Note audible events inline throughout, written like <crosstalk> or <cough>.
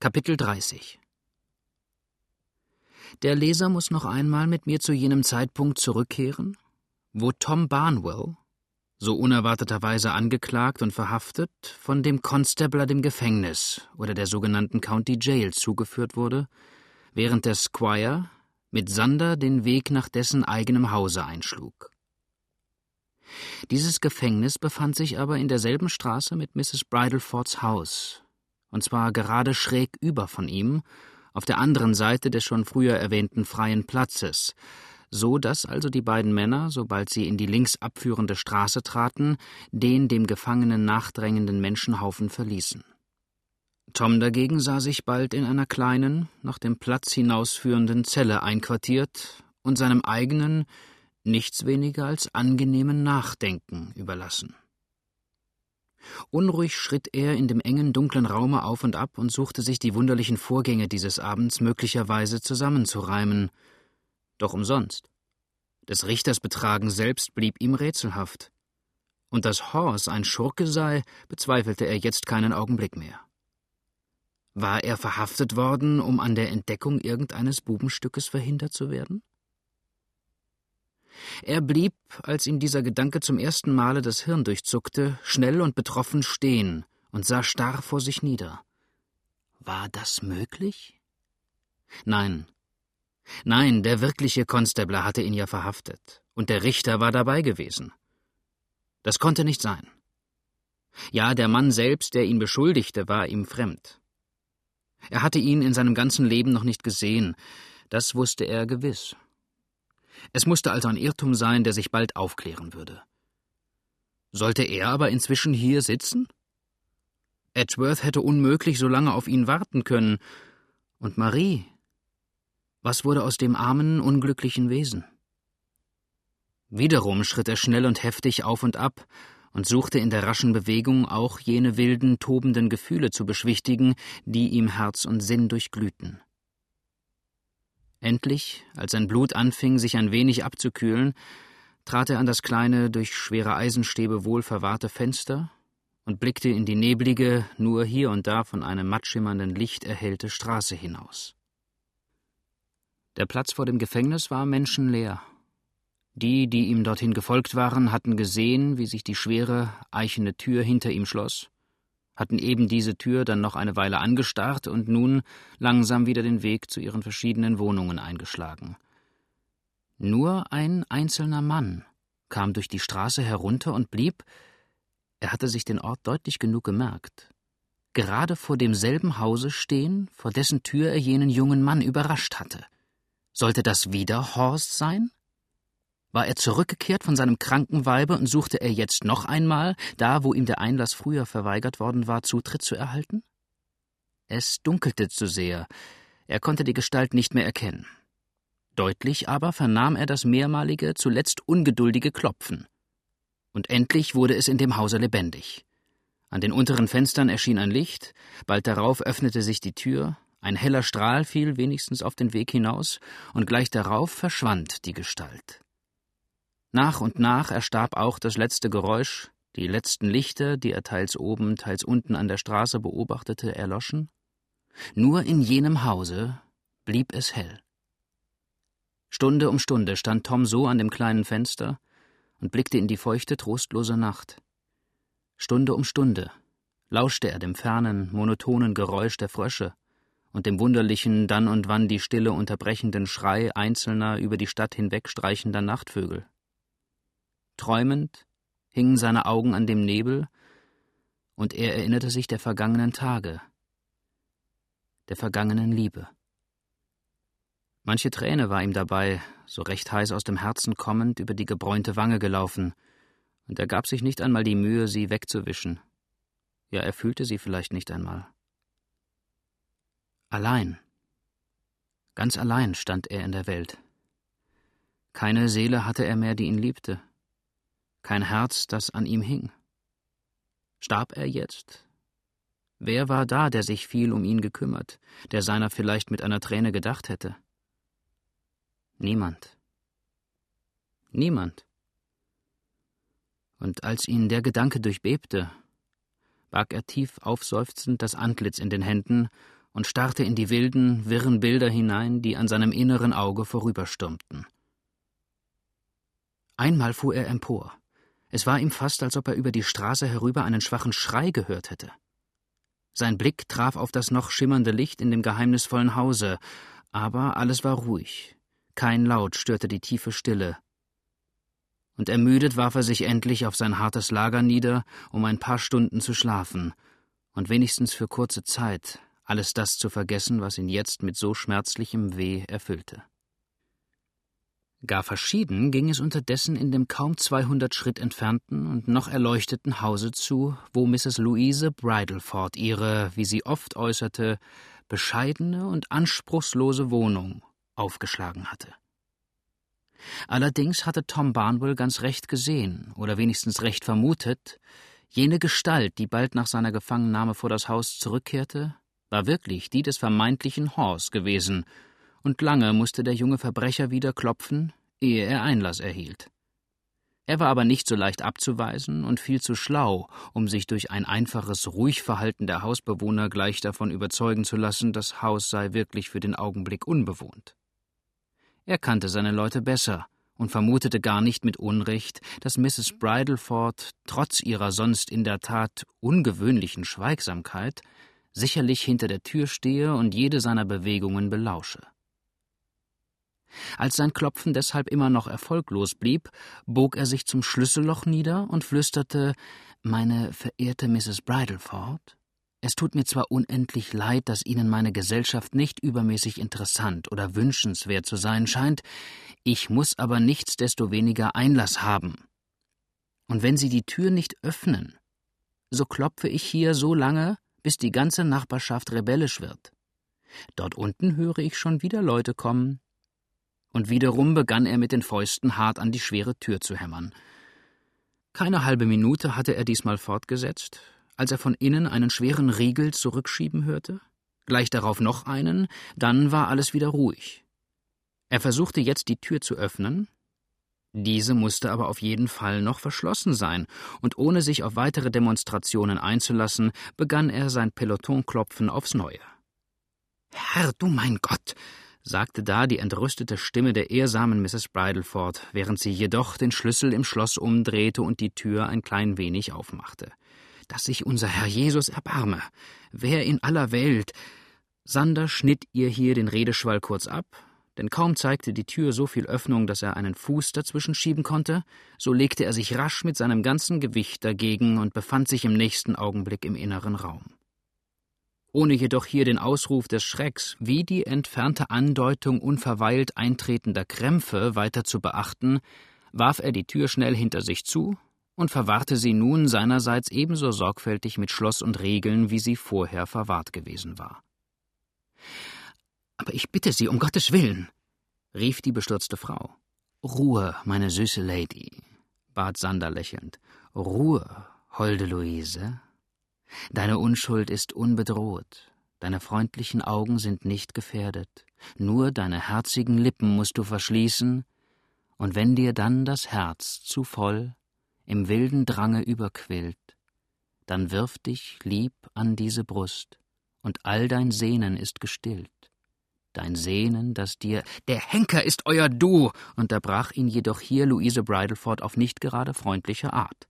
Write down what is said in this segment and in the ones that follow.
Kapitel 30 Der Leser muss noch einmal mit mir zu jenem Zeitpunkt zurückkehren, wo Tom Barnwell, so unerwarteterweise angeklagt und verhaftet, von dem Constabler dem Gefängnis oder der sogenannten County Jail zugeführt wurde, während der Squire mit Sander den Weg nach dessen eigenem Hause einschlug. Dieses Gefängnis befand sich aber in derselben Straße mit Mrs. Bridlefords Haus, und zwar gerade schräg über von ihm, auf der anderen Seite des schon früher erwähnten freien Platzes, so dass also die beiden Männer, sobald sie in die links abführende Straße traten, den dem Gefangenen nachdrängenden Menschenhaufen verließen. Tom dagegen sah sich bald in einer kleinen, nach dem Platz hinausführenden Zelle einquartiert und seinem eigenen, nichts weniger als angenehmen Nachdenken überlassen. Unruhig schritt er in dem engen, dunklen Raume auf und ab und suchte sich die wunderlichen Vorgänge dieses Abends möglicherweise zusammenzureimen. Doch umsonst. Des Richters Betragen selbst blieb ihm rätselhaft. Und dass Horst ein Schurke sei, bezweifelte er jetzt keinen Augenblick mehr. War er verhaftet worden, um an der Entdeckung irgendeines Bubenstückes verhindert zu werden? Er blieb, als ihm dieser Gedanke zum ersten Male das Hirn durchzuckte, schnell und betroffen stehen und sah starr vor sich nieder. War das möglich? Nein. Nein, der wirkliche Konstabler hatte ihn ja verhaftet, und der Richter war dabei gewesen. Das konnte nicht sein. Ja, der Mann selbst, der ihn beschuldigte, war ihm fremd. Er hatte ihn in seinem ganzen Leben noch nicht gesehen, das wusste er gewiss. Es musste also ein Irrtum sein, der sich bald aufklären würde. Sollte er aber inzwischen hier sitzen? Edgeworth hätte unmöglich so lange auf ihn warten können. Und Marie? Was wurde aus dem armen, unglücklichen Wesen? Wiederum schritt er schnell und heftig auf und ab und suchte in der raschen Bewegung auch jene wilden, tobenden Gefühle zu beschwichtigen, die ihm Herz und Sinn durchglühten. Endlich, als sein Blut anfing, sich ein wenig abzukühlen, trat er an das kleine, durch schwere Eisenstäbe wohl verwahrte Fenster und blickte in die neblige, nur hier und da von einem mattschimmernden Licht erhellte Straße hinaus. Der Platz vor dem Gefängnis war menschenleer. Die, die ihm dorthin gefolgt waren, hatten gesehen, wie sich die schwere, eichene Tür hinter ihm schloss, hatten eben diese Tür dann noch eine Weile angestarrt und nun langsam wieder den Weg zu ihren verschiedenen Wohnungen eingeschlagen. Nur ein einzelner Mann kam durch die Straße herunter und blieb, er hatte sich den Ort deutlich genug gemerkt, gerade vor demselben Hause stehen, vor dessen Tür er jenen jungen Mann überrascht hatte. Sollte das wieder Horst sein? War er zurückgekehrt von seinem kranken Weibe und suchte er jetzt noch einmal, da wo ihm der Einlass früher verweigert worden war, Zutritt zu erhalten? Es dunkelte zu sehr, er konnte die Gestalt nicht mehr erkennen. Deutlich aber vernahm er das mehrmalige, zuletzt ungeduldige Klopfen. Und endlich wurde es in dem Hause lebendig. An den unteren Fenstern erschien ein Licht, bald darauf öffnete sich die Tür, ein heller Strahl fiel wenigstens auf den Weg hinaus, und gleich darauf verschwand die Gestalt. Nach und nach erstarb auch das letzte Geräusch, die letzten Lichter, die er teils oben, teils unten an der Straße beobachtete, erloschen. Nur in jenem Hause blieb es hell. Stunde um Stunde stand Tom so an dem kleinen Fenster und blickte in die feuchte, trostlose Nacht. Stunde um Stunde lauschte er dem fernen, monotonen Geräusch der Frösche und dem wunderlichen, dann und wann die Stille unterbrechenden Schrei einzelner über die Stadt hinwegstreichender Nachtvögel. Träumend hingen seine Augen an dem Nebel, und er erinnerte sich der vergangenen Tage, der vergangenen Liebe. Manche Träne war ihm dabei, so recht heiß aus dem Herzen kommend, über die gebräunte Wange gelaufen, und er gab sich nicht einmal die Mühe, sie wegzuwischen. Ja, er fühlte sie vielleicht nicht einmal. Allein, ganz allein stand er in der Welt. Keine Seele hatte er mehr, die ihn liebte kein Herz, das an ihm hing. Starb er jetzt? Wer war da, der sich viel um ihn gekümmert, der seiner vielleicht mit einer Träne gedacht hätte? Niemand. Niemand. Und als ihn der Gedanke durchbebte, barg er tief aufseufzend das Antlitz in den Händen und starrte in die wilden, wirren Bilder hinein, die an seinem inneren Auge vorüberstürmten. Einmal fuhr er empor. Es war ihm fast, als ob er über die Straße herüber einen schwachen Schrei gehört hätte. Sein Blick traf auf das noch schimmernde Licht in dem geheimnisvollen Hause, aber alles war ruhig. Kein Laut störte die tiefe Stille. Und ermüdet warf er sich endlich auf sein hartes Lager nieder, um ein paar Stunden zu schlafen und wenigstens für kurze Zeit alles das zu vergessen, was ihn jetzt mit so schmerzlichem Weh erfüllte. Gar verschieden ging es unterdessen in dem kaum zweihundert Schritt entfernten und noch erleuchteten Hause zu, wo Mrs. Louise Bridleford ihre, wie sie oft äußerte, bescheidene und anspruchslose Wohnung aufgeschlagen hatte. Allerdings hatte Tom Barnwell ganz recht gesehen, oder wenigstens recht vermutet, jene Gestalt, die bald nach seiner Gefangennahme vor das Haus zurückkehrte, war wirklich die des vermeintlichen Horse gewesen, und lange musste der junge Verbrecher wieder klopfen, ehe er Einlass erhielt. Er war aber nicht so leicht abzuweisen und viel zu schlau, um sich durch ein einfaches Ruhigverhalten der Hausbewohner gleich davon überzeugen zu lassen, das Haus sei wirklich für den Augenblick unbewohnt. Er kannte seine Leute besser und vermutete gar nicht mit Unrecht, dass Mrs. Bridleford trotz ihrer sonst in der Tat ungewöhnlichen Schweigsamkeit sicherlich hinter der Tür stehe und jede seiner Bewegungen belausche. Als sein Klopfen deshalb immer noch erfolglos blieb, bog er sich zum Schlüsselloch nieder und flüsterte Meine verehrte Mrs. Bridleford, es tut mir zwar unendlich leid, dass Ihnen meine Gesellschaft nicht übermäßig interessant oder wünschenswert zu sein scheint, ich muss aber nichtsdestoweniger Einlass haben. Und wenn Sie die Tür nicht öffnen, so klopfe ich hier so lange, bis die ganze Nachbarschaft rebellisch wird. Dort unten höre ich schon wieder Leute kommen, und wiederum begann er mit den Fäusten hart an die schwere Tür zu hämmern. Keine halbe Minute hatte er diesmal fortgesetzt, als er von innen einen schweren Riegel zurückschieben hörte, gleich darauf noch einen, dann war alles wieder ruhig. Er versuchte jetzt die Tür zu öffnen, diese musste aber auf jeden Fall noch verschlossen sein, und ohne sich auf weitere Demonstrationen einzulassen, begann er sein Pelotonklopfen aufs Neue. Herr, du mein Gott, sagte da die entrüstete Stimme der ehrsamen Mrs. Bridleford, während sie jedoch den Schlüssel im Schloss umdrehte und die Tür ein klein wenig aufmachte. Dass sich unser Herr Jesus erbarme. Wer in aller Welt. Sander schnitt ihr hier den Redeschwall kurz ab, denn kaum zeigte die Tür so viel Öffnung, dass er einen Fuß dazwischen schieben konnte, so legte er sich rasch mit seinem ganzen Gewicht dagegen und befand sich im nächsten Augenblick im inneren Raum ohne jedoch hier den Ausruf des Schrecks wie die entfernte Andeutung unverweilt eintretender Krämpfe weiter zu beachten, warf er die Tür schnell hinter sich zu und verwahrte sie nun seinerseits ebenso sorgfältig mit Schloss und Regeln, wie sie vorher verwahrt gewesen war. Aber ich bitte Sie, um Gottes Willen, rief die bestürzte Frau. Ruhe, meine süße Lady, bat Sander lächelnd. Ruhe, holde Luise, Deine Unschuld ist unbedroht, deine freundlichen Augen sind nicht gefährdet, nur deine herzigen Lippen musst du verschließen, und wenn dir dann das Herz zu voll im wilden Drange überquillt, dann wirf dich lieb an diese Brust, und all dein Sehnen ist gestillt. Dein Sehnen, das dir Der Henker ist euer Du, unterbrach ihn jedoch hier Luise Bridleford auf nicht gerade freundliche Art.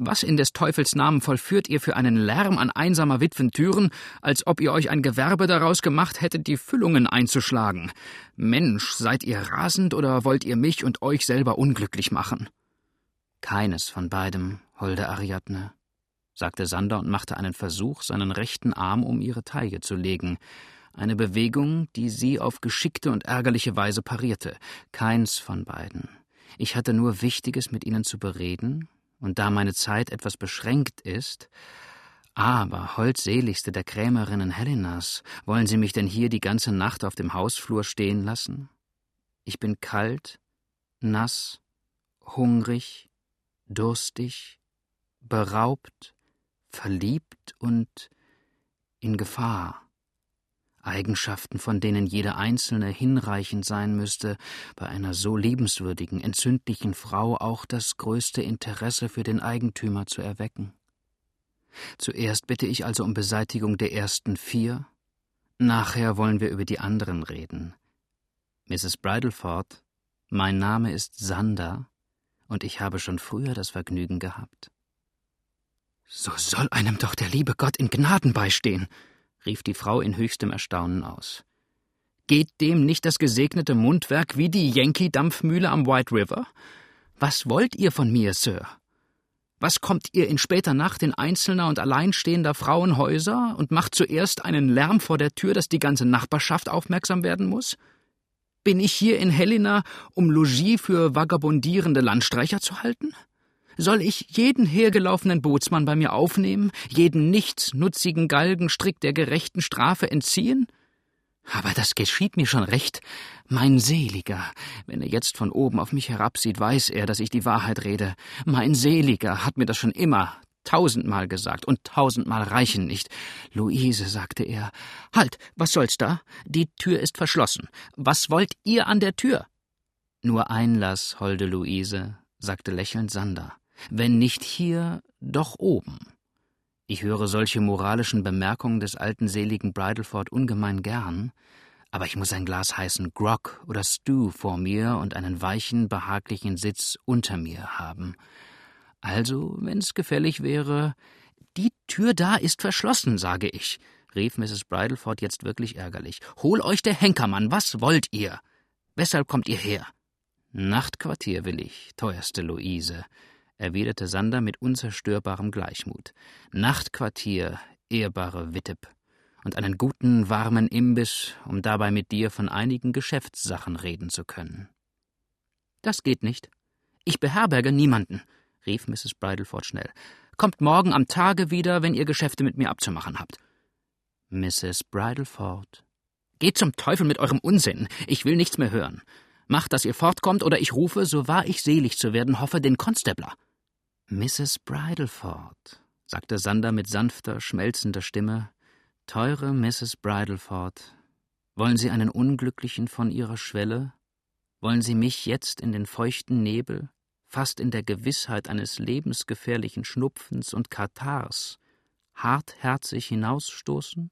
Was in des Teufels Namen vollführt ihr für einen Lärm an einsamer Witwentüren, als ob ihr euch ein Gewerbe daraus gemacht hättet, die Füllungen einzuschlagen? Mensch, seid ihr rasend oder wollt ihr mich und euch selber unglücklich machen? Keines von beidem, holde Ariadne, sagte Sander und machte einen Versuch, seinen rechten Arm um ihre Taille zu legen, eine Bewegung, die sie auf geschickte und ärgerliche Weise parierte. Keins von beiden. Ich hatte nur Wichtiges mit ihnen zu bereden, und da meine Zeit etwas beschränkt ist, aber holdseligste der Krämerinnen Helenas, wollen Sie mich denn hier die ganze Nacht auf dem Hausflur stehen lassen? Ich bin kalt, nass, hungrig, durstig, beraubt, verliebt und in Gefahr. Eigenschaften, von denen jede einzelne hinreichend sein müsste, bei einer so liebenswürdigen, entzündlichen Frau auch das größte Interesse für den Eigentümer zu erwecken. Zuerst bitte ich also um Beseitigung der ersten vier, Nachher wollen wir über die anderen reden. Mrs. Bridleford, mein Name ist Sander, und ich habe schon früher das Vergnügen gehabt. So soll einem doch der liebe Gott in Gnaden beistehen, rief die Frau in höchstem Erstaunen aus. Geht dem nicht das gesegnete Mundwerk wie die Yankee-Dampfmühle am White River? Was wollt ihr von mir, Sir? Was kommt ihr in später Nacht in einzelner und alleinstehender Frauenhäuser und macht zuerst einen Lärm vor der Tür, dass die ganze Nachbarschaft aufmerksam werden muss? Bin ich hier in Helena, um Logis für vagabundierende Landstreicher zu halten? Soll ich jeden hergelaufenen Bootsmann bei mir aufnehmen, jeden nichtsnutzigen Galgenstrick der gerechten Strafe entziehen? Aber das geschieht mir schon recht. Mein Seliger, wenn er jetzt von oben auf mich herabsieht, weiß er, dass ich die Wahrheit rede. Mein Seliger hat mir das schon immer tausendmal gesagt, und tausendmal reichen nicht. Luise, sagte er. Halt, was soll's da? Die Tür ist verschlossen. Was wollt ihr an der Tür? Nur Einlass, holde Luise, sagte lächelnd Sander. Wenn nicht hier, doch oben. Ich höre solche moralischen Bemerkungen des alten seligen Bridleford ungemein gern, aber ich muss ein Glas heißen Grog oder Stew vor mir und einen weichen, behaglichen Sitz unter mir haben. Also, wenn's gefällig wäre. Die Tür da ist verschlossen, sage ich, rief Mrs. Bridleford jetzt wirklich ärgerlich. Hol euch der Henkermann, was wollt ihr? Weshalb kommt ihr her? Nachtquartier will ich, teuerste Luise, erwiderte Sander mit unzerstörbarem Gleichmut. Nachtquartier, ehrbare Witteb, und einen guten, warmen Imbiss, um dabei mit dir von einigen Geschäftssachen reden zu können. Das geht nicht. Ich beherberge niemanden, rief Mrs. Bridleford schnell. Kommt morgen am Tage wieder, wenn ihr Geschäfte mit mir abzumachen habt. Mrs. Bridleford. Geht zum Teufel mit eurem Unsinn. Ich will nichts mehr hören. Macht, dass ihr fortkommt, oder ich rufe, so wahr ich selig zu werden hoffe, den Konstabler. Mrs. Bridleford, sagte Sander mit sanfter, schmelzender Stimme, teure Mrs. Bridleford, wollen Sie einen Unglücklichen von Ihrer Schwelle? Wollen Sie mich jetzt in den feuchten Nebel, fast in der Gewissheit eines lebensgefährlichen Schnupfens und Katars, hartherzig hinausstoßen?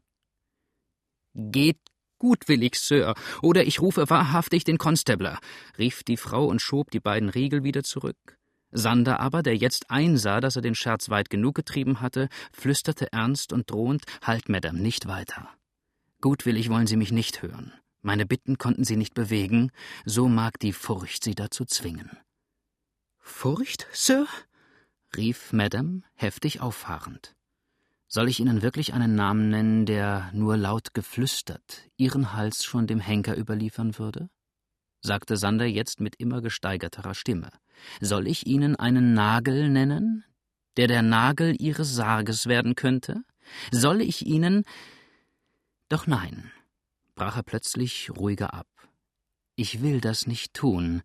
Geht gutwillig, Sir, oder ich rufe wahrhaftig den Konstabler, rief die Frau und schob die beiden Riegel wieder zurück. Sander aber, der jetzt einsah, dass er den Scherz weit genug getrieben hatte, flüsterte ernst und drohend Halt, Madame, nicht weiter. Gutwillig wollen Sie mich nicht hören. Meine Bitten konnten Sie nicht bewegen, so mag die Furcht Sie dazu zwingen. Furcht, Sir? rief Madame, heftig auffahrend. Soll ich Ihnen wirklich einen Namen nennen, der nur laut geflüstert Ihren Hals schon dem Henker überliefern würde? sagte Sander jetzt mit immer gesteigerterer Stimme. Soll ich Ihnen einen Nagel nennen, der der Nagel Ihres Sarges werden könnte? Soll ich Ihnen. Doch nein, brach er plötzlich ruhiger ab. Ich will das nicht tun.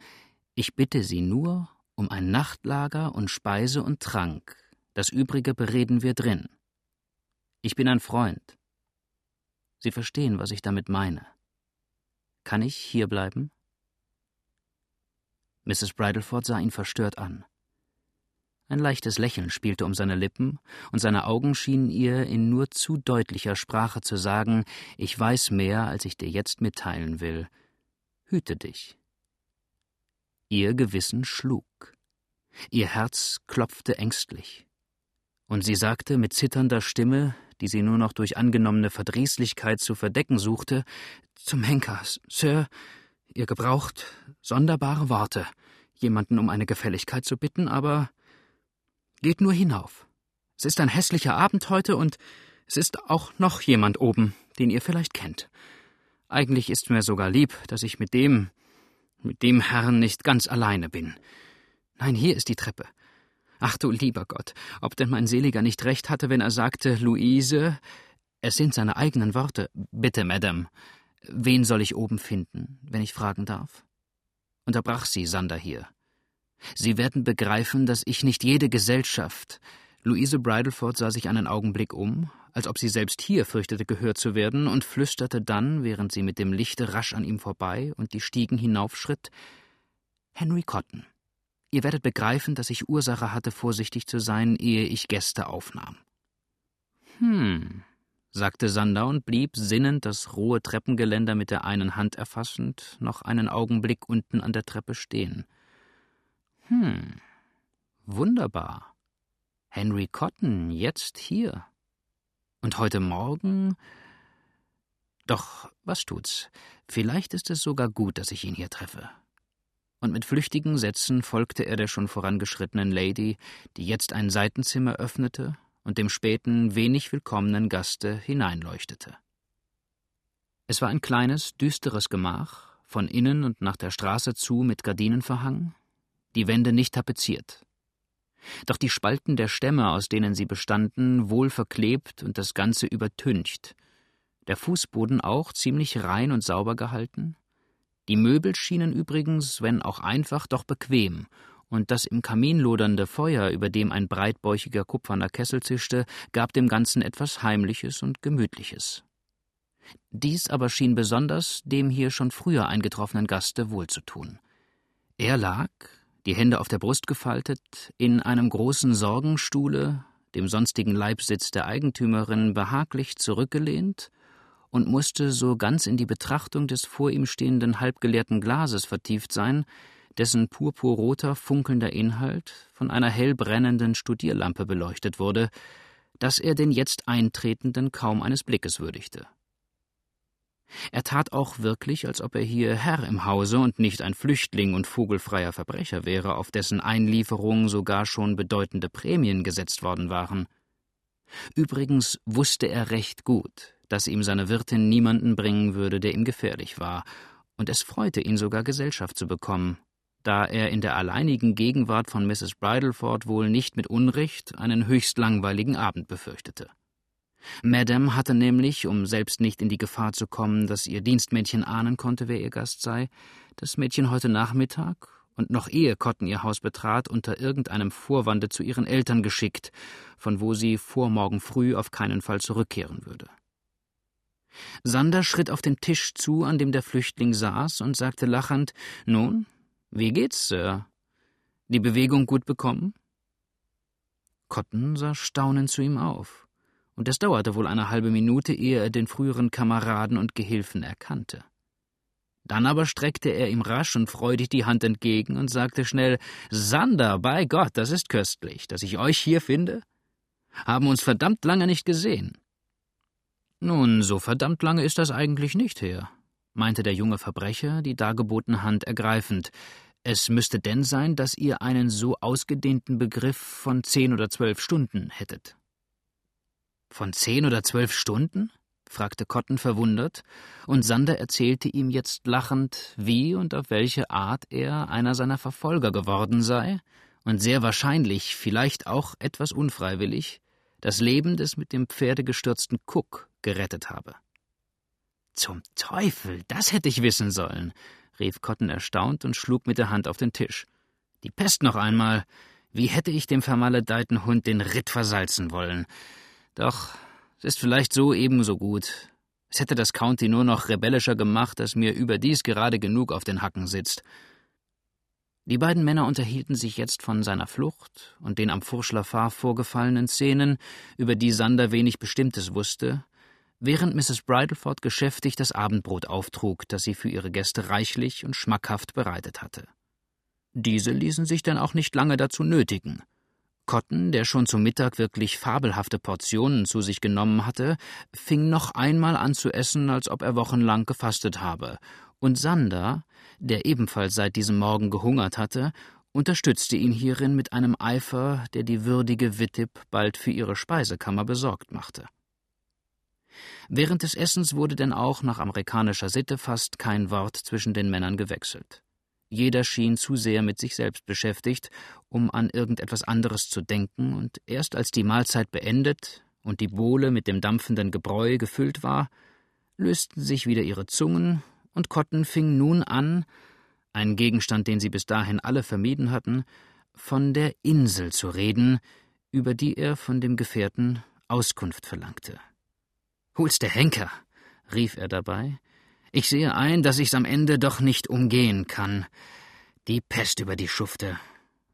Ich bitte Sie nur um ein Nachtlager und Speise und Trank. Das übrige bereden wir drin. Ich bin ein Freund. Sie verstehen, was ich damit meine. Kann ich hier bleiben? Mrs. Bridleford sah ihn verstört an. Ein leichtes Lächeln spielte um seine Lippen, und seine Augen schienen ihr in nur zu deutlicher Sprache zu sagen Ich weiß mehr, als ich dir jetzt mitteilen will. Hüte dich. Ihr Gewissen schlug. Ihr Herz klopfte ängstlich. Und sie sagte mit zitternder Stimme, die sie nur noch durch angenommene Verdrießlichkeit zu verdecken suchte, Zum Henker, Sir, Ihr gebraucht sonderbare Worte, jemanden um eine Gefälligkeit zu bitten, aber geht nur hinauf. Es ist ein hässlicher Abend heute und es ist auch noch jemand oben, den ihr vielleicht kennt. Eigentlich ist mir sogar lieb, dass ich mit dem, mit dem Herrn nicht ganz alleine bin. Nein, hier ist die Treppe. Ach du lieber Gott, ob denn mein Seliger nicht recht hatte, wenn er sagte, Luise, es sind seine eigenen Worte. Bitte, Madame, Wen soll ich oben finden, wenn ich fragen darf? Unterbrach sie Sander hier. Sie werden begreifen, dass ich nicht jede Gesellschaft. Luise Bridleford sah sich einen Augenblick um, als ob sie selbst hier fürchtete, gehört zu werden, und flüsterte dann, während sie mit dem Lichte rasch an ihm vorbei und die Stiegen hinaufschritt Henry Cotton. Ihr werdet begreifen, dass ich Ursache hatte, vorsichtig zu sein, ehe ich Gäste aufnahm. Hm, sagte Sander und blieb, sinnend das rohe Treppengeländer mit der einen Hand erfassend, noch einen Augenblick unten an der Treppe stehen. Hm, wunderbar. Henry Cotton jetzt hier. Und heute Morgen. Doch, was tut's? Vielleicht ist es sogar gut, dass ich ihn hier treffe. Und mit flüchtigen Sätzen folgte er der schon vorangeschrittenen Lady, die jetzt ein Seitenzimmer öffnete und dem späten, wenig willkommenen Gaste hineinleuchtete. Es war ein kleines, düsteres Gemach, von innen und nach der Straße zu mit Gardinen verhangen, die Wände nicht tapeziert. Doch die Spalten der Stämme, aus denen sie bestanden, wohl verklebt und das Ganze übertüncht, der Fußboden auch ziemlich rein und sauber gehalten, die Möbel schienen übrigens, wenn auch einfach, doch bequem und das im Kamin lodernde Feuer, über dem ein breitbäuchiger kupferner Kessel zischte, gab dem Ganzen etwas Heimliches und Gemütliches. Dies aber schien besonders dem hier schon früher eingetroffenen Gaste wohlzutun. Er lag, die Hände auf der Brust gefaltet, in einem großen Sorgenstuhle, dem sonstigen Leibsitz der Eigentümerin, behaglich zurückgelehnt und musste so ganz in die Betrachtung des vor ihm stehenden halbgeleerten Glases vertieft sein, dessen purpurroter, funkelnder Inhalt von einer hell brennenden Studierlampe beleuchtet wurde, dass er den jetzt Eintretenden kaum eines Blickes würdigte. Er tat auch wirklich, als ob er hier Herr im Hause und nicht ein Flüchtling und vogelfreier Verbrecher wäre, auf dessen Einlieferung sogar schon bedeutende Prämien gesetzt worden waren. Übrigens wusste er recht gut, dass ihm seine Wirtin niemanden bringen würde, der ihm gefährlich war, und es freute ihn sogar Gesellschaft zu bekommen, da er in der alleinigen Gegenwart von Mrs. Bridleford wohl nicht mit Unrecht einen höchst langweiligen Abend befürchtete. Madame hatte nämlich, um selbst nicht in die Gefahr zu kommen, dass ihr Dienstmädchen ahnen konnte, wer ihr Gast sei, das Mädchen heute Nachmittag und noch ehe Cotton ihr Haus betrat, unter irgendeinem Vorwande zu ihren Eltern geschickt, von wo sie vor morgen früh auf keinen Fall zurückkehren würde. Sander schritt auf den Tisch zu, an dem der Flüchtling saß, und sagte lachend Nun, wie geht's, Sir? Die Bewegung gut bekommen? Cotton sah staunend zu ihm auf, und es dauerte wohl eine halbe Minute, ehe er den früheren Kameraden und Gehilfen erkannte. Dann aber streckte er ihm rasch und freudig die Hand entgegen und sagte schnell Sander, bei Gott, das ist köstlich, dass ich euch hier finde. Haben uns verdammt lange nicht gesehen. Nun, so verdammt lange ist das eigentlich nicht her, meinte der junge Verbrecher, die dargebotene Hand ergreifend. Es müsste denn sein, dass ihr einen so ausgedehnten Begriff von zehn oder zwölf Stunden hättet. Von zehn oder zwölf Stunden? fragte Cotton verwundert, und Sander erzählte ihm jetzt lachend, wie und auf welche Art er einer seiner Verfolger geworden sei, und sehr wahrscheinlich, vielleicht auch etwas unfreiwillig, das Leben des mit dem Pferde gestürzten Cook gerettet habe. Zum Teufel, das hätte ich wissen sollen, rief Cotton erstaunt und schlug mit der Hand auf den Tisch. Die Pest noch einmal. Wie hätte ich dem vermaledeiten Hund den Ritt versalzen wollen? Doch, es ist vielleicht so ebenso gut. Es hätte das County nur noch rebellischer gemacht, dass mir überdies gerade genug auf den Hacken sitzt. Die beiden Männer unterhielten sich jetzt von seiner Flucht und den am Fourchlafar vorgefallenen Szenen, über die Sander wenig Bestimmtes wusste, während Mrs. Bridleford geschäftig das Abendbrot auftrug, das sie für ihre Gäste reichlich und schmackhaft bereitet hatte. Diese ließen sich dann auch nicht lange dazu nötigen. Cotton, der schon zum Mittag wirklich fabelhafte Portionen zu sich genommen hatte, fing noch einmal an zu essen, als ob er wochenlang gefastet habe, und Sander, der ebenfalls seit diesem Morgen gehungert hatte, unterstützte ihn hierin mit einem Eifer, der die würdige Wittip bald für ihre Speisekammer besorgt machte. Während des Essens wurde denn auch nach amerikanischer Sitte fast kein Wort zwischen den Männern gewechselt. Jeder schien zu sehr mit sich selbst beschäftigt, um an irgendetwas anderes zu denken, und erst als die Mahlzeit beendet und die Bowle mit dem dampfenden Gebräu gefüllt war, lösten sich wieder ihre Zungen, und Cotton fing nun an, ein Gegenstand, den sie bis dahin alle vermieden hatten, von der Insel zu reden, über die er von dem Gefährten Auskunft verlangte. Hol's der Henker, rief er dabei. Ich sehe ein, dass ich's am Ende doch nicht umgehen kann. Die Pest über die Schufte.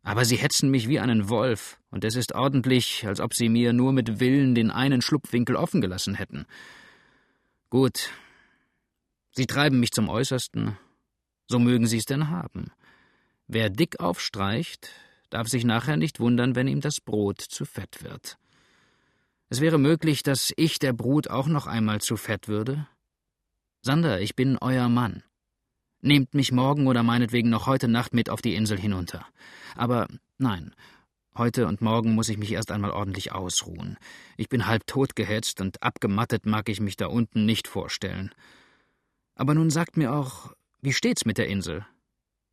Aber Sie hetzen mich wie einen Wolf, und es ist ordentlich, als ob Sie mir nur mit Willen den einen Schlupfwinkel offen gelassen hätten. Gut. Sie treiben mich zum Äußersten. So mögen Sie es denn haben. Wer dick aufstreicht, darf sich nachher nicht wundern, wenn ihm das Brot zu fett wird. Es wäre möglich, dass ich der Brut auch noch einmal zu fett würde. Sander, ich bin euer Mann. Nehmt mich morgen oder meinetwegen noch heute Nacht mit auf die Insel hinunter. Aber nein, heute und morgen muss ich mich erst einmal ordentlich ausruhen. Ich bin halb tot gehetzt und abgemattet mag ich mich da unten nicht vorstellen. Aber nun sagt mir auch, wie steht's mit der Insel?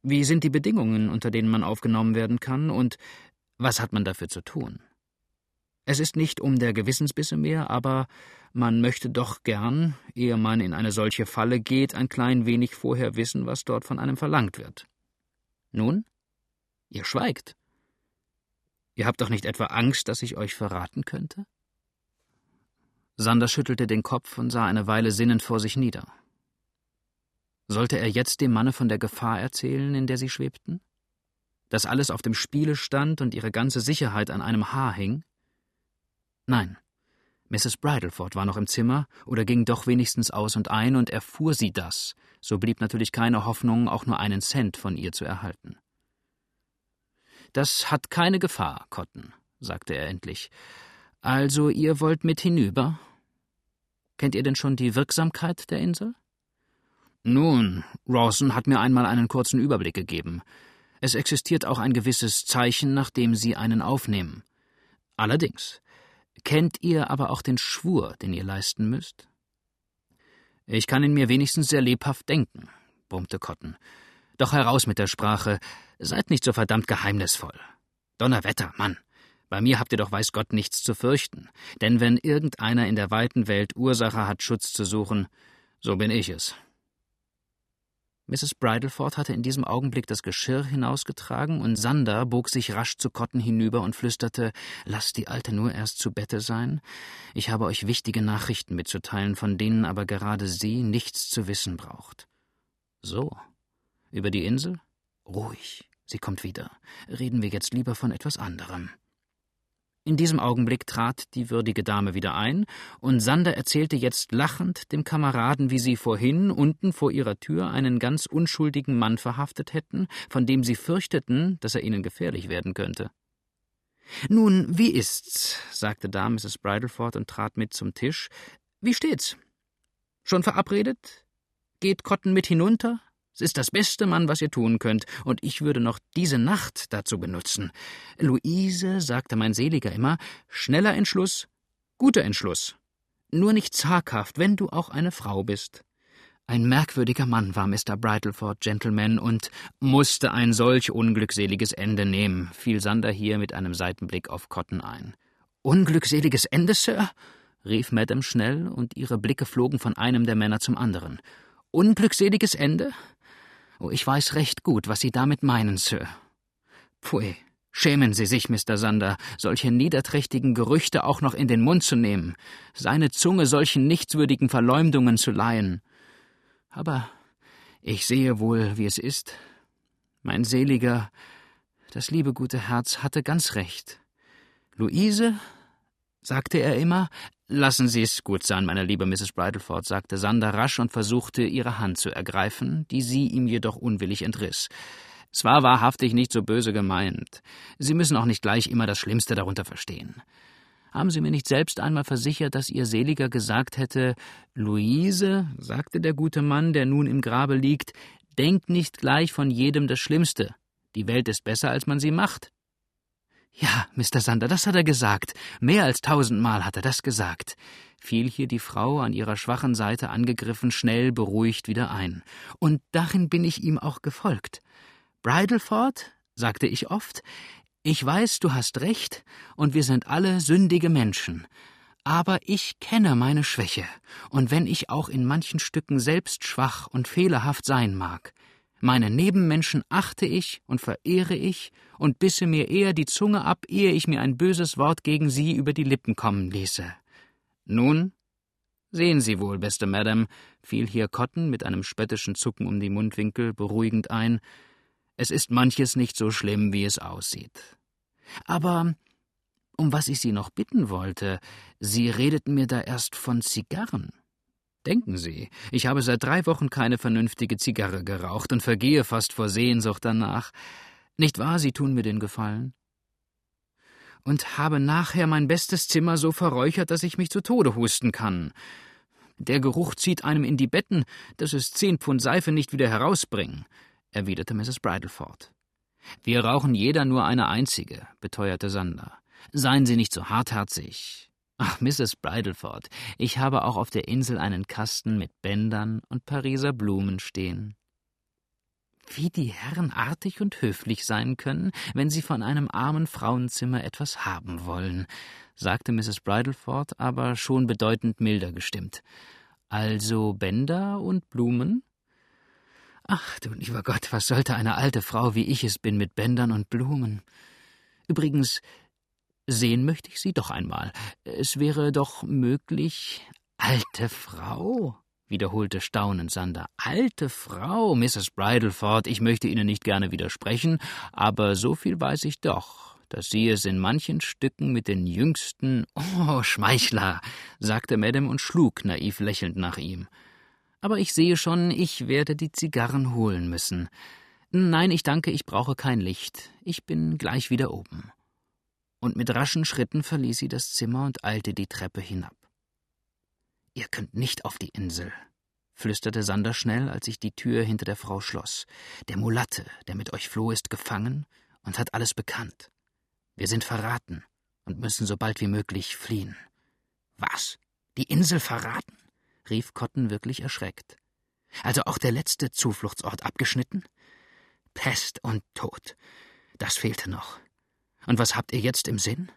Wie sind die Bedingungen, unter denen man aufgenommen werden kann, und was hat man dafür zu tun? Es ist nicht um der Gewissensbisse mehr, aber man möchte doch gern, ehe man in eine solche Falle geht, ein klein wenig vorher wissen, was dort von einem verlangt wird. Nun? Ihr schweigt. Ihr habt doch nicht etwa Angst, dass ich euch verraten könnte? Sander schüttelte den Kopf und sah eine Weile sinnend vor sich nieder. Sollte er jetzt dem Manne von der Gefahr erzählen, in der sie schwebten? Dass alles auf dem Spiele stand und ihre ganze Sicherheit an einem Haar hing? Nein. Mrs. Bridleford war noch im Zimmer oder ging doch wenigstens aus und ein, und erfuhr sie das, so blieb natürlich keine Hoffnung, auch nur einen Cent von ihr zu erhalten. Das hat keine Gefahr, Cotton, sagte er endlich. Also ihr wollt mit hinüber? Kennt ihr denn schon die Wirksamkeit der Insel? Nun, Rawson hat mir einmal einen kurzen Überblick gegeben. Es existiert auch ein gewisses Zeichen, nach dem Sie einen aufnehmen. Allerdings. Kennt ihr aber auch den Schwur, den ihr leisten müsst? Ich kann ihn mir wenigstens sehr lebhaft denken, brummte Cotton. Doch heraus mit der Sprache. Seid nicht so verdammt geheimnisvoll. Donnerwetter, Mann. Bei mir habt ihr doch weiß Gott nichts zu fürchten. Denn wenn irgendeiner in der weiten Welt Ursache hat, Schutz zu suchen, so bin ich es. Mrs. Bridleford hatte in diesem Augenblick das Geschirr hinausgetragen, und Sander bog sich rasch zu Cotton hinüber und flüsterte Lass die Alte nur erst zu Bette sein. Ich habe euch wichtige Nachrichten mitzuteilen, von denen aber gerade sie nichts zu wissen braucht. So. Über die Insel? Ruhig. Sie kommt wieder. Reden wir jetzt lieber von etwas anderem. In diesem Augenblick trat die würdige Dame wieder ein, und Sander erzählte jetzt lachend dem Kameraden, wie sie vorhin unten vor ihrer Tür einen ganz unschuldigen Mann verhaftet hätten, von dem sie fürchteten, dass er ihnen gefährlich werden könnte. Nun, wie ist's? sagte da Mrs. Bridleford und trat mit zum Tisch. Wie steht's? Schon verabredet? Geht Cotton mit hinunter? Es ist das beste Mann, was ihr tun könnt, und ich würde noch diese Nacht dazu benutzen. Luise, sagte mein Seliger immer, schneller Entschluss, guter Entschluss. Nur nicht zaghaft, wenn du auch eine Frau bist. Ein merkwürdiger Mann war Mr. Bridleford, Gentleman, und musste ein solch unglückseliges Ende nehmen, fiel Sander hier mit einem Seitenblick auf Cotton ein. Unglückseliges Ende, Sir? rief Madame schnell, und ihre Blicke flogen von einem der Männer zum anderen. Unglückseliges Ende? Oh, ich weiß recht gut, was Sie damit meinen, Sir. Pfui, schämen Sie sich, Mr. Sander, solche niederträchtigen Gerüchte auch noch in den Mund zu nehmen, seine Zunge solchen nichtswürdigen Verleumdungen zu leihen. Aber ich sehe wohl, wie es ist. Mein seliger, das liebe gute Herz hatte ganz recht. Luise, sagte er immer, Lassen Sie es gut sein, meine liebe Mrs. Bridleford, sagte Sander rasch und versuchte, ihre Hand zu ergreifen, die sie ihm jedoch unwillig entriss. Es war wahrhaftig nicht so böse gemeint. Sie müssen auch nicht gleich immer das Schlimmste darunter verstehen. Haben Sie mir nicht selbst einmal versichert, dass Ihr Seliger gesagt hätte, Luise, sagte der gute Mann, der nun im Grabe liegt, denk nicht gleich von jedem das Schlimmste. Die Welt ist besser, als man sie macht. Ja, Mr. Sander, das hat er gesagt. Mehr als tausendmal hat er das gesagt. Fiel hier die Frau an ihrer schwachen Seite angegriffen schnell beruhigt wieder ein. Und darin bin ich ihm auch gefolgt. Bridleford, sagte ich oft, ich weiß, du hast recht, und wir sind alle sündige Menschen. Aber ich kenne meine Schwäche, und wenn ich auch in manchen Stücken selbst schwach und fehlerhaft sein mag, meine Nebenmenschen achte ich und verehre ich und bisse mir eher die Zunge ab, ehe ich mir ein böses Wort gegen sie über die Lippen kommen ließe. Nun, sehen Sie wohl, beste Madame, fiel hier Cotton mit einem spöttischen Zucken um die Mundwinkel beruhigend ein, Es ist manches nicht so schlimm, wie es aussieht. Aber um was ich Sie noch bitten wollte, Sie redeten mir da erst von Zigarren. Denken Sie, ich habe seit drei Wochen keine vernünftige Zigarre geraucht und vergehe fast vor Sehnsucht danach. Nicht wahr, Sie tun mir den Gefallen? Und habe nachher mein bestes Zimmer so verräuchert, dass ich mich zu Tode husten kann. Der Geruch zieht einem in die Betten, dass es zehn Pfund Seife nicht wieder herausbringen, erwiderte Mrs. Bridleford. Wir rauchen jeder nur eine einzige, beteuerte Sander. Seien Sie nicht so hartherzig. Ach, Mrs. Bridleford, ich habe auch auf der Insel einen Kasten mit Bändern und Pariser Blumen stehen. Wie die Herren artig und höflich sein können, wenn sie von einem armen Frauenzimmer etwas haben wollen, sagte Mrs. Bridleford, aber schon bedeutend milder gestimmt. Also Bänder und Blumen? Ach du lieber Gott, was sollte eine alte Frau wie ich es bin mit Bändern und Blumen? Übrigens, sehen möchte ich sie doch einmal. Es wäre doch möglich. Alte Frau? wiederholte staunend Sander. Alte Frau, Mrs. Bridleford, ich möchte Ihnen nicht gerne widersprechen, aber so viel weiß ich doch, dass Sie es in manchen Stücken mit den jüngsten. <laughs> Oh, Schmeichler, sagte Madame und schlug naiv lächelnd nach ihm. Aber ich sehe schon, ich werde die Zigarren holen müssen. Nein, ich danke, ich brauche kein Licht. Ich bin gleich wieder oben. Und mit raschen Schritten verließ sie das Zimmer und eilte die Treppe hinab. Ihr könnt nicht auf die Insel, flüsterte Sander schnell, als sich die Tür hinter der Frau schloss. Der Mulatte, der mit euch floh, ist gefangen und hat alles bekannt. Wir sind verraten und müssen so bald wie möglich fliehen. Was? Die Insel verraten? rief Cotton wirklich erschreckt. Also auch der letzte Zufluchtsort abgeschnitten? Pest und Tod. Das fehlte noch. Und was habt ihr jetzt im Sinn?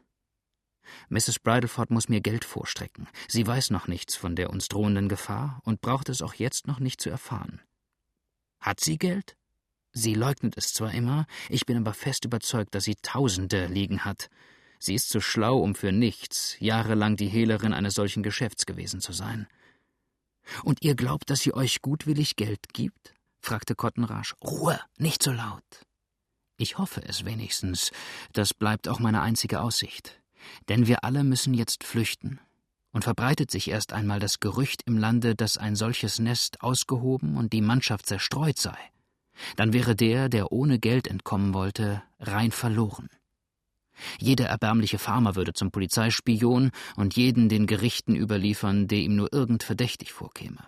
Mrs. Bridleford muss mir Geld vorstrecken. Sie weiß noch nichts von der uns drohenden Gefahr und braucht es auch jetzt noch nicht zu erfahren. Hat sie Geld? Sie leugnet es zwar immer, ich bin aber fest überzeugt, dass sie Tausende liegen hat. Sie ist zu schlau, um für nichts jahrelang die Hehlerin eines solchen Geschäfts gewesen zu sein. Und ihr glaubt, dass sie euch gutwillig Geld gibt? fragte Cotton rasch. Ruhe, nicht so laut. Ich hoffe es wenigstens. Das bleibt auch meine einzige Aussicht. Denn wir alle müssen jetzt flüchten. Und verbreitet sich erst einmal das Gerücht im Lande, dass ein solches Nest ausgehoben und die Mannschaft zerstreut sei, dann wäre der, der ohne Geld entkommen wollte, rein verloren. Jeder erbärmliche Farmer würde zum Polizeispion und jeden den Gerichten überliefern, der ihm nur irgend verdächtig vorkäme.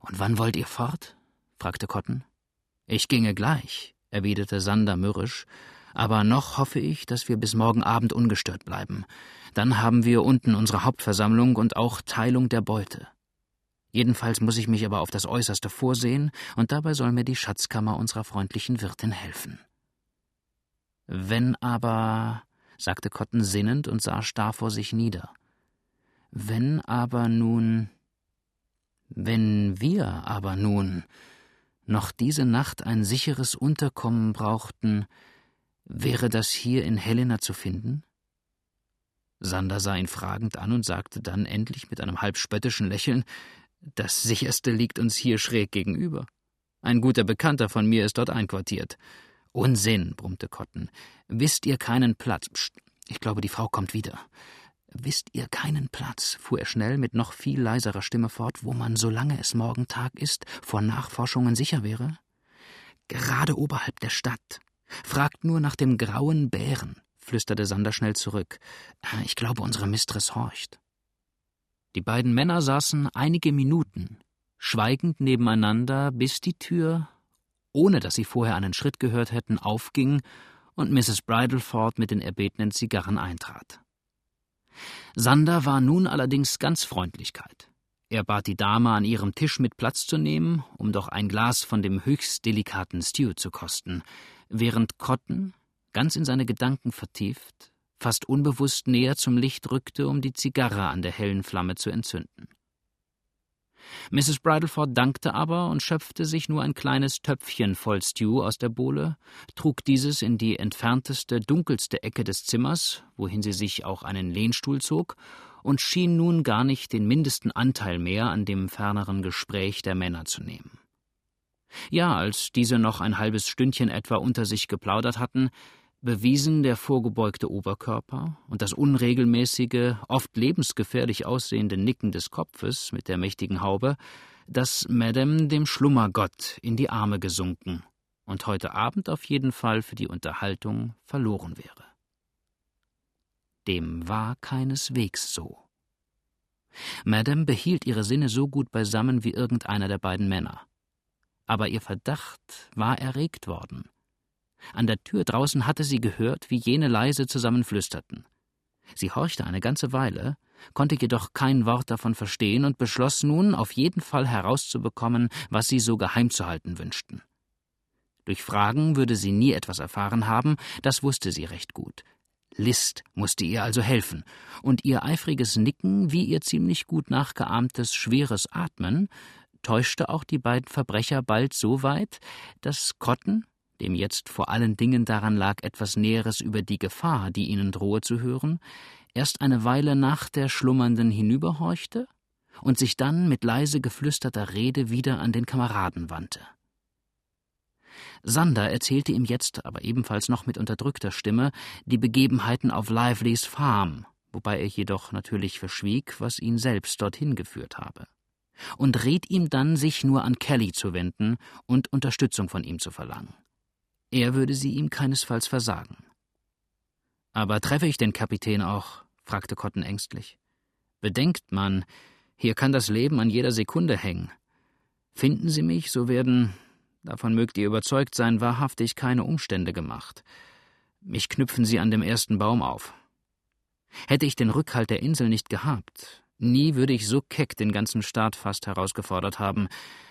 Und wann wollt ihr fort? fragte Cotton. Ich ginge gleich, erwiderte Sander mürrisch, aber noch hoffe ich, dass wir bis morgen Abend ungestört bleiben. Dann haben wir unten unsere Hauptversammlung und auch Teilung der Beute. Jedenfalls muss ich mich aber auf das Äußerste vorsehen, und dabei soll mir die Schatzkammer unserer freundlichen Wirtin helfen. Wenn aber, sagte Cotton sinnend und sah starr vor sich nieder. Wenn aber nun. Wenn wir aber nun noch diese Nacht ein sicheres Unterkommen brauchten, wäre das hier in Helena zu finden? Sander sah ihn fragend an und sagte dann endlich mit einem halb spöttischen Lächeln Das sicherste liegt uns hier schräg gegenüber. Ein guter Bekannter von mir ist dort einquartiert. Unsinn, brummte Cotton. Wisst ihr keinen Platz? Psst, ich glaube, die Frau kommt wieder. Wisst ihr keinen Platz, fuhr er schnell mit noch viel leiserer Stimme fort, wo man, solange es morgen Tag ist, vor Nachforschungen sicher wäre? Gerade oberhalb der Stadt. Fragt nur nach dem grauen Bären, flüsterte Sander schnell zurück. Äh, ich glaube, unsere Mistress horcht. Die beiden Männer saßen einige Minuten, schweigend nebeneinander, bis die Tür ohne dass sie vorher einen Schritt gehört hätten, aufging und Mrs. Bridleford mit den erbetenen Zigarren eintrat. Sander war nun allerdings ganz Freundlichkeit. Er bat die Dame, an ihrem Tisch mit Platz zu nehmen, um doch ein Glas von dem höchst delikaten Stew zu kosten, während Cotton, ganz in seine Gedanken vertieft, fast unbewusst näher zum Licht rückte, um die Zigarre an der hellen Flamme zu entzünden. Mrs. Bridleford dankte aber und schöpfte sich nur ein kleines Töpfchen voll Stew aus der Bowle, trug dieses in die entfernteste, dunkelste Ecke des Zimmers, wohin sie sich auch einen Lehnstuhl zog, und schien nun gar nicht den mindesten Anteil mehr an dem ferneren Gespräch der Männer zu nehmen. Ja, als diese noch ein halbes Stündchen etwa unter sich geplaudert hatten, bewiesen der vorgebeugte Oberkörper und das unregelmäßige, oft lebensgefährlich aussehende Nicken des Kopfes mit der mächtigen Haube, dass Madame dem Schlummergott in die Arme gesunken und heute Abend auf jeden Fall für die Unterhaltung verloren wäre. Dem war keineswegs so. Madame behielt ihre Sinne so gut beisammen wie irgendeiner der beiden Männer. Aber ihr Verdacht war erregt worden. An der Tür draußen hatte sie gehört, wie jene leise zusammen flüsterten. Sie horchte eine ganze Weile, konnte jedoch kein Wort davon verstehen und beschloss nun, auf jeden Fall herauszubekommen, was sie so geheim zu halten wünschten. Durch Fragen würde sie nie etwas erfahren haben, das wusste sie recht gut. List musste ihr also helfen, und ihr eifriges Nicken wie ihr ziemlich gut nachgeahmtes schweres Atmen täuschte auch die beiden Verbrecher bald so weit, dass Cotton, dem jetzt vor allen Dingen daran lag, etwas Näheres über die Gefahr, die ihnen drohe, zu hören, erst eine Weile nach der Schlummernden hinüberhorchte und sich dann mit leise geflüsterter Rede wieder an den Kameraden wandte. Sander erzählte ihm jetzt, aber ebenfalls noch mit unterdrückter Stimme, die Begebenheiten auf Livelys Farm, wobei er jedoch natürlich verschwieg, was ihn selbst dorthin geführt habe, und riet ihm dann, sich nur an Kelly zu wenden und Unterstützung von ihm zu verlangen. Er würde sie ihm keinesfalls versagen. Aber treffe ich den Kapitän auch? fragte Cotton ängstlich. Bedenkt man, hier kann das Leben an jeder Sekunde hängen. Finden Sie mich, so werden Davon mögt ihr überzeugt sein, wahrhaftig keine Umstände gemacht. Mich knüpfen sie an dem ersten Baum auf. Hätte ich den Rückhalt der Insel nicht gehabt, nie würde ich so keck den ganzen Staat fast herausgefordert haben.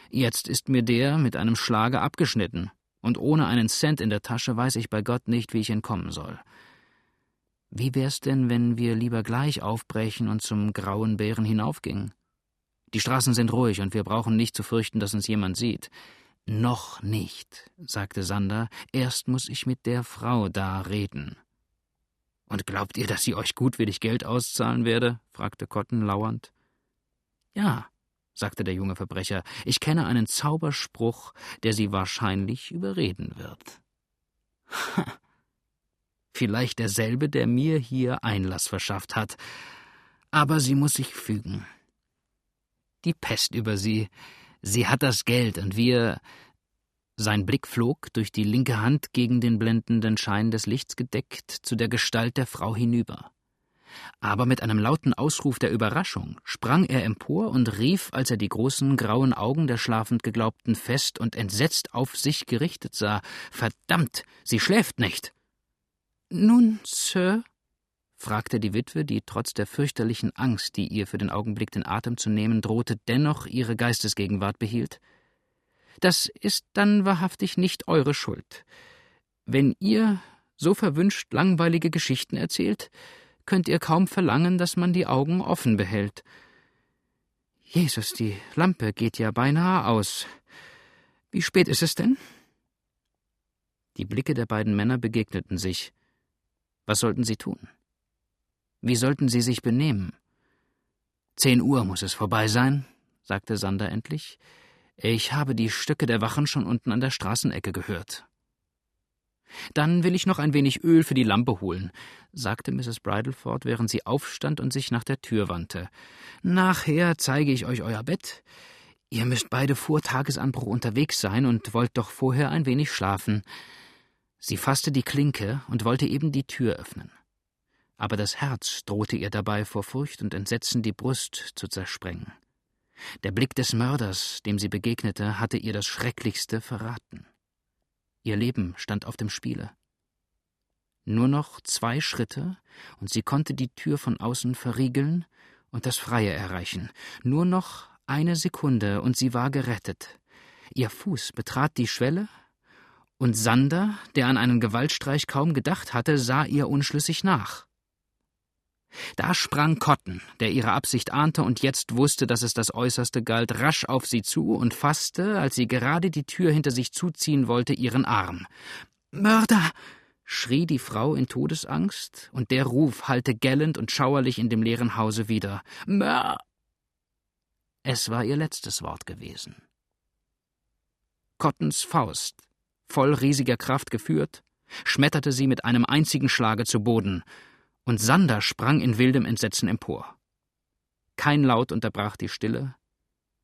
Jetzt ist mir der mit einem Schlage abgeschnitten, und ohne einen Cent in der Tasche weiß ich bei Gott nicht, wie ich entkommen soll. Wie wär's denn, wenn wir lieber gleich aufbrechen und zum grauen Bären hinaufgingen? Die Straßen sind ruhig und wir brauchen nicht zu fürchten, dass uns jemand sieht. Noch nicht, sagte Sander, erst muss ich mit der Frau da reden. Und glaubt ihr, dass sie euch gutwillig Geld auszahlen werde? fragte Cotton lauernd. Ja, sagte der junge Verbrecher, ich kenne einen Zauberspruch, der sie wahrscheinlich überreden wird. Ha. <laughs> Vielleicht derselbe, der mir hier Einlass verschafft hat. Aber sie muss sich fügen. Die Pest über sie, Sie hat das Geld und wir. Sein Blick flog, durch die linke Hand gegen den blendenden Schein des Lichts gedeckt, zu der Gestalt der Frau hinüber. Aber mit einem lauten Ausruf der Überraschung sprang er empor und rief, als er die großen grauen Augen der schlafend Geglaubten fest und entsetzt auf sich gerichtet sah: Verdammt, sie schläft nicht! Nun, Sir, fragte die Witwe, die trotz der fürchterlichen Angst, die ihr für den Augenblick den Atem zu nehmen drohte, dennoch ihre Geistesgegenwart behielt. Das ist dann wahrhaftig nicht eure Schuld. Wenn ihr so verwünscht langweilige Geschichten erzählt, könnt ihr kaum verlangen, dass man die Augen offen behält. Jesus, die Lampe geht ja beinahe aus. Wie spät ist es denn? Die Blicke der beiden Männer begegneten sich. Was sollten sie tun? Wie sollten Sie sich benehmen? Zehn Uhr muss es vorbei sein, sagte Sander endlich. Ich habe die Stöcke der Wachen schon unten an der Straßenecke gehört. Dann will ich noch ein wenig Öl für die Lampe holen, sagte Mrs. Bridleford, während sie aufstand und sich nach der Tür wandte. Nachher zeige ich euch euer Bett. Ihr müsst beide vor Tagesanbruch unterwegs sein und wollt doch vorher ein wenig schlafen. Sie fasste die Klinke und wollte eben die Tür öffnen aber das Herz drohte ihr dabei vor Furcht und Entsetzen die Brust zu zersprengen. Der Blick des Mörders, dem sie begegnete, hatte ihr das Schrecklichste verraten. Ihr Leben stand auf dem Spiele. Nur noch zwei Schritte, und sie konnte die Tür von außen verriegeln und das Freie erreichen. Nur noch eine Sekunde, und sie war gerettet. Ihr Fuß betrat die Schwelle, und Sander, der an einen Gewaltstreich kaum gedacht hatte, sah ihr unschlüssig nach. Da sprang Cotton, der ihre Absicht ahnte und jetzt wusste, dass es das Äußerste galt, rasch auf sie zu und fasste, als sie gerade die Tür hinter sich zuziehen wollte, ihren Arm. Mörder! schrie die Frau in Todesangst, und der Ruf hallte gellend und schauerlich in dem leeren Hause wieder. Mör! Es war ihr letztes Wort gewesen. Cottons Faust, voll riesiger Kraft geführt, schmetterte sie mit einem einzigen Schlage zu Boden, und Sander sprang in wildem Entsetzen empor. Kein Laut unterbrach die Stille,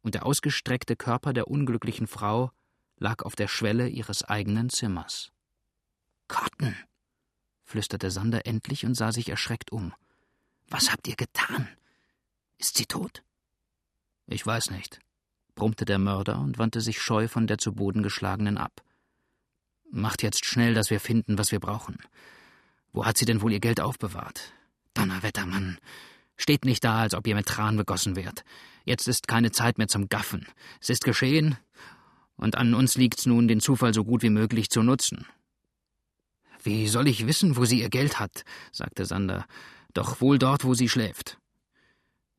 und der ausgestreckte Körper der unglücklichen Frau lag auf der Schwelle ihres eigenen Zimmers. Cotton, flüsterte Sander endlich und sah sich erschreckt um. Was habt ihr getan? Ist sie tot? Ich weiß nicht, brummte der Mörder und wandte sich scheu von der zu Boden geschlagenen ab. Macht jetzt schnell, dass wir finden, was wir brauchen. Wo hat sie denn wohl ihr Geld aufbewahrt? Donnerwetter, Mann. Steht nicht da, als ob ihr mit Tran begossen wärt. Jetzt ist keine Zeit mehr zum Gaffen. Es ist geschehen, und an uns liegt's nun, den Zufall so gut wie möglich zu nutzen. Wie soll ich wissen, wo sie ihr Geld hat? sagte Sander. Doch wohl dort, wo sie schläft.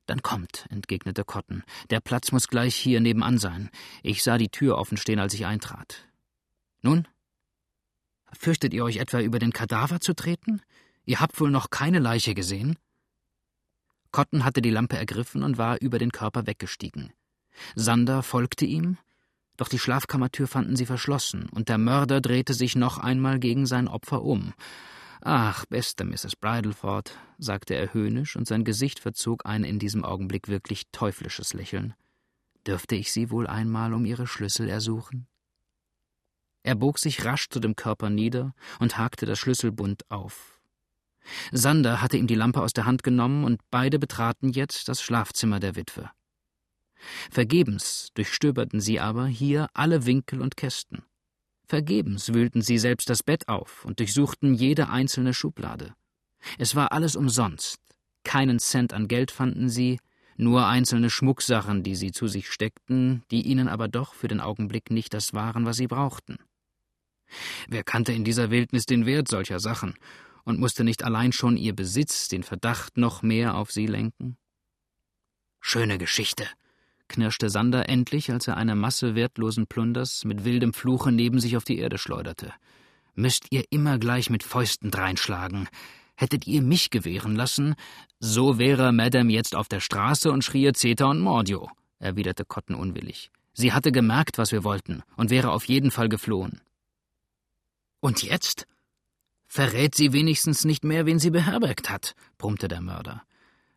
Dann kommt, entgegnete Cotton. Der Platz muss gleich hier nebenan sein. Ich sah die Tür offen stehen, als ich eintrat. Nun? Fürchtet ihr euch etwa über den Kadaver zu treten? Ihr habt wohl noch keine Leiche gesehen? Cotton hatte die Lampe ergriffen und war über den Körper weggestiegen. Sander folgte ihm, doch die Schlafkammertür fanden sie verschlossen, und der Mörder drehte sich noch einmal gegen sein Opfer um. Ach, beste Mrs. Bridleford, sagte er höhnisch, und sein Gesicht verzog ein in diesem Augenblick wirklich teuflisches Lächeln. Dürfte ich Sie wohl einmal um Ihre Schlüssel ersuchen? Er bog sich rasch zu dem Körper nieder und hakte das Schlüsselbund auf. Sander hatte ihm die Lampe aus der Hand genommen, und beide betraten jetzt das Schlafzimmer der Witwe. Vergebens durchstöberten sie aber hier alle Winkel und Kästen. Vergebens wühlten sie selbst das Bett auf und durchsuchten jede einzelne Schublade. Es war alles umsonst. Keinen Cent an Geld fanden sie, nur einzelne Schmucksachen, die sie zu sich steckten, die ihnen aber doch für den Augenblick nicht das waren, was sie brauchten. Wer kannte in dieser Wildnis den Wert solcher Sachen und musste nicht allein schon ihr Besitz den Verdacht noch mehr auf sie lenken? Schöne Geschichte, knirschte Sander endlich, als er eine Masse wertlosen Plunders mit wildem Fluche neben sich auf die Erde schleuderte. Müsst ihr immer gleich mit Fäusten dreinschlagen. Hättet ihr mich gewähren lassen, so wäre Madame jetzt auf der Straße und schrie Zeta und Mordio, erwiderte Cotton unwillig. Sie hatte gemerkt, was wir wollten, und wäre auf jeden Fall geflohen. Und jetzt? Verrät sie wenigstens nicht mehr, wen sie beherbergt hat, brummte der Mörder.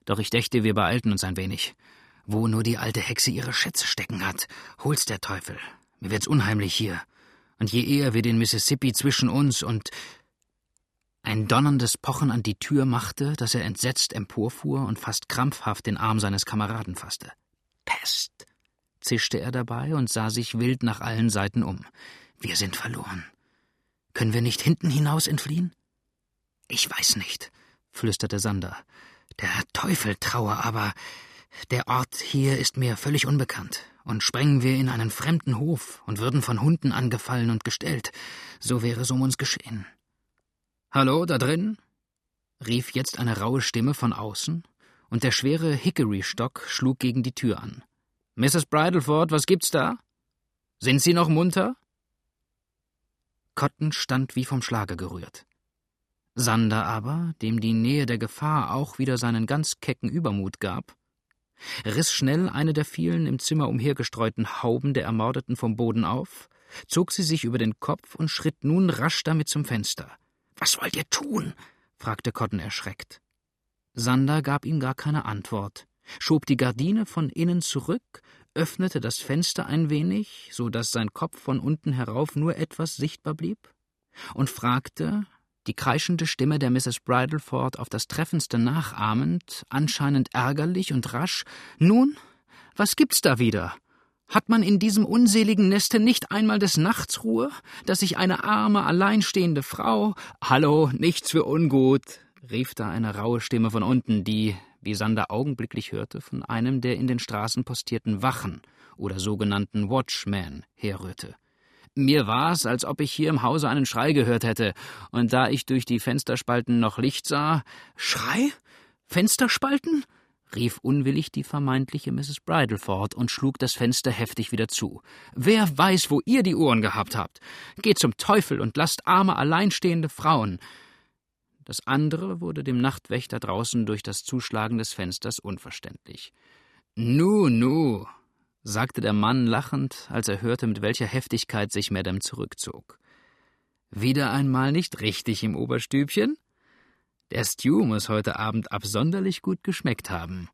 Doch ich dächte, wir beeilten uns ein wenig. Wo nur die alte Hexe ihre Schätze stecken hat, hol's der Teufel. Mir wird's unheimlich hier. Und je eher wir den Mississippi zwischen uns und ein donnerndes Pochen an die Tür machte, dass er entsetzt emporfuhr und fast krampfhaft den Arm seines Kameraden fasste. Pest! zischte er dabei und sah sich wild nach allen Seiten um. Wir sind verloren. Können wir nicht hinten hinaus entfliehen? Ich weiß nicht, flüsterte Sander. Der Teufel traue aber, der Ort hier ist mir völlig unbekannt, und sprengen wir in einen fremden Hof und würden von Hunden angefallen und gestellt, so wäre es um uns geschehen. Hallo, da drin? rief jetzt eine raue Stimme von außen, und der schwere Hickory-Stock schlug gegen die Tür an. Mrs. Bridleford, was gibt's da? Sind Sie noch munter? Cotton stand wie vom Schlage gerührt. Sander aber, dem die Nähe der Gefahr auch wieder seinen ganz kecken Übermut gab, riss schnell eine der vielen im Zimmer umhergestreuten Hauben der Ermordeten vom Boden auf, zog sie sich über den Kopf und schritt nun rasch damit zum Fenster. Was wollt ihr tun? fragte Cotton erschreckt. Sander gab ihm gar keine Antwort, schob die Gardine von innen zurück, öffnete das Fenster ein wenig, so dass sein Kopf von unten herauf nur etwas sichtbar blieb, und fragte, die kreischende Stimme der Mrs. Bridleford auf das treffendste nachahmend, anscheinend ärgerlich und rasch Nun, was gibt's da wieder? Hat man in diesem unseligen Neste nicht einmal des Nachts Ruhe, dass sich eine arme, alleinstehende Frau Hallo, nichts für ungut, rief da eine raue Stimme von unten, die, wie Sander augenblicklich hörte, von einem der in den Straßen postierten Wachen oder sogenannten Watchmen herrührte. Mir war's, als ob ich hier im Hause einen Schrei gehört hätte, und da ich durch die Fensterspalten noch Licht sah. Schrei? Fensterspalten? rief unwillig die vermeintliche Mrs. Bridleford und schlug das Fenster heftig wieder zu. Wer weiß, wo ihr die Ohren gehabt habt? Geht zum Teufel und lasst arme, alleinstehende Frauen. Das andere wurde dem Nachtwächter draußen durch das Zuschlagen des Fensters unverständlich. Nu, nu, sagte der Mann lachend, als er hörte, mit welcher Heftigkeit sich Madame zurückzog. Wieder einmal nicht richtig im Oberstübchen? Der Stew muss heute Abend absonderlich gut geschmeckt haben.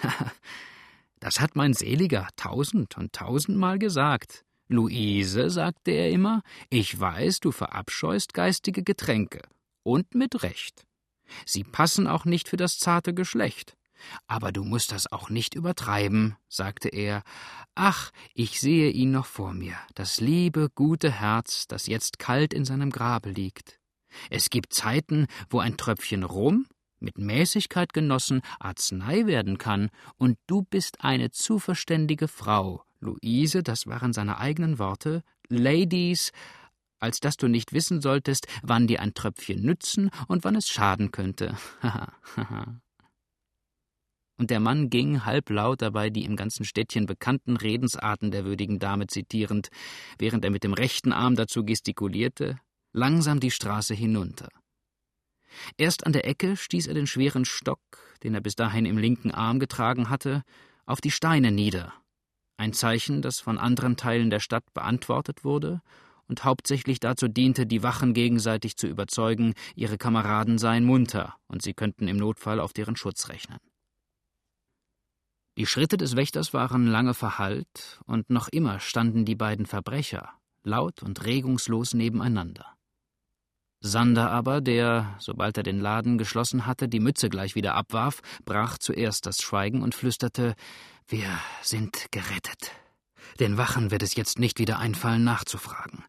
<laughs> das hat mein Seliger tausend und tausendmal gesagt. Luise, sagte er immer, ich weiß, du verabscheust geistige Getränke. Und mit Recht. Sie passen auch nicht für das zarte Geschlecht. Aber du musst das auch nicht übertreiben, sagte er. Ach, ich sehe ihn noch vor mir, das liebe, gute Herz, das jetzt kalt in seinem Grabe liegt. Es gibt Zeiten, wo ein Tröpfchen Rum, mit Mäßigkeit genossen, Arznei werden kann, und du bist eine zu verständige Frau, Luise, das waren seine eigenen Worte, Ladies, als dass du nicht wissen solltest, wann dir ein Tröpfchen nützen und wann es schaden könnte. <laughs> und der Mann ging halblaut dabei die im ganzen Städtchen bekannten Redensarten der würdigen Dame zitierend, während er mit dem rechten Arm dazu gestikulierte, langsam die Straße hinunter. Erst an der Ecke stieß er den schweren Stock, den er bis dahin im linken Arm getragen hatte, auf die Steine nieder, ein Zeichen, das von anderen Teilen der Stadt beantwortet wurde und hauptsächlich dazu diente, die Wachen gegenseitig zu überzeugen, ihre Kameraden seien munter und sie könnten im Notfall auf deren Schutz rechnen. Die Schritte des Wächters waren lange verhallt, und noch immer standen die beiden Verbrecher, laut und regungslos nebeneinander. Sander aber, der, sobald er den Laden geschlossen hatte, die Mütze gleich wieder abwarf, brach zuerst das Schweigen und flüsterte Wir sind gerettet. Den Wachen wird es jetzt nicht wieder einfallen, nachzufragen.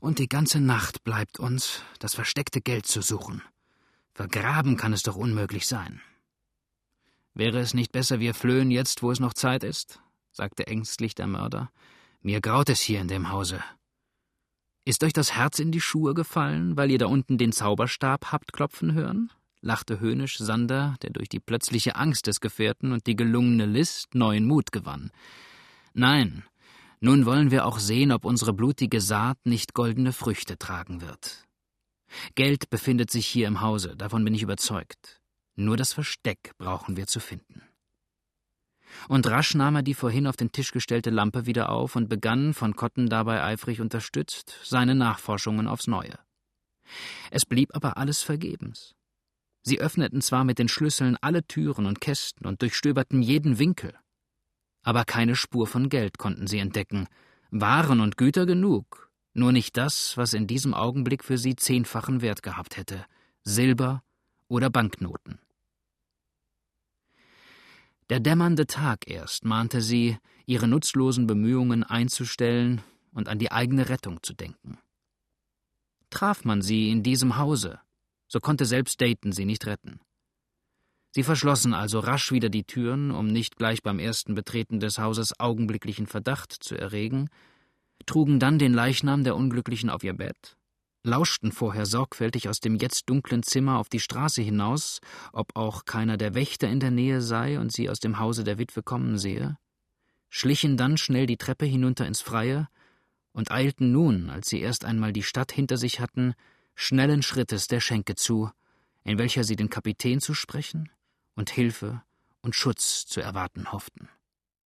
Und die ganze Nacht bleibt uns, das versteckte Geld zu suchen. Vergraben kann es doch unmöglich sein. Wäre es nicht besser, wir flöhen jetzt, wo es noch Zeit ist? sagte ängstlich der Mörder. Mir graut es hier in dem Hause. Ist euch das Herz in die Schuhe gefallen, weil ihr da unten den Zauberstab habt klopfen hören? lachte höhnisch Sander, der durch die plötzliche Angst des Gefährten und die gelungene List neuen Mut gewann. Nein, nun wollen wir auch sehen, ob unsere blutige Saat nicht goldene Früchte tragen wird. Geld befindet sich hier im Hause, davon bin ich überzeugt. Nur das Versteck brauchen wir zu finden. Und rasch nahm er die vorhin auf den Tisch gestellte Lampe wieder auf und begann, von Kotten dabei eifrig unterstützt, seine Nachforschungen aufs Neue. Es blieb aber alles vergebens. Sie öffneten zwar mit den Schlüsseln alle Türen und Kästen und durchstöberten jeden Winkel, aber keine Spur von Geld konnten sie entdecken, Waren und Güter genug, nur nicht das, was in diesem Augenblick für sie zehnfachen Wert gehabt hätte Silber oder Banknoten. Der dämmernde Tag erst mahnte sie, ihre nutzlosen Bemühungen einzustellen und an die eigene Rettung zu denken. Traf man sie in diesem Hause, so konnte selbst Dayton sie nicht retten. Sie verschlossen also rasch wieder die Türen, um nicht gleich beim ersten Betreten des Hauses augenblicklichen Verdacht zu erregen, trugen dann den Leichnam der Unglücklichen auf ihr Bett, lauschten vorher sorgfältig aus dem jetzt dunklen Zimmer auf die Straße hinaus, ob auch keiner der Wächter in der Nähe sei und sie aus dem Hause der Witwe kommen sehe, schlichen dann schnell die Treppe hinunter ins Freie und eilten nun, als sie erst einmal die Stadt hinter sich hatten, schnellen Schrittes der Schenke zu, in welcher sie den Kapitän zu sprechen, und Hilfe und Schutz zu erwarten hofften.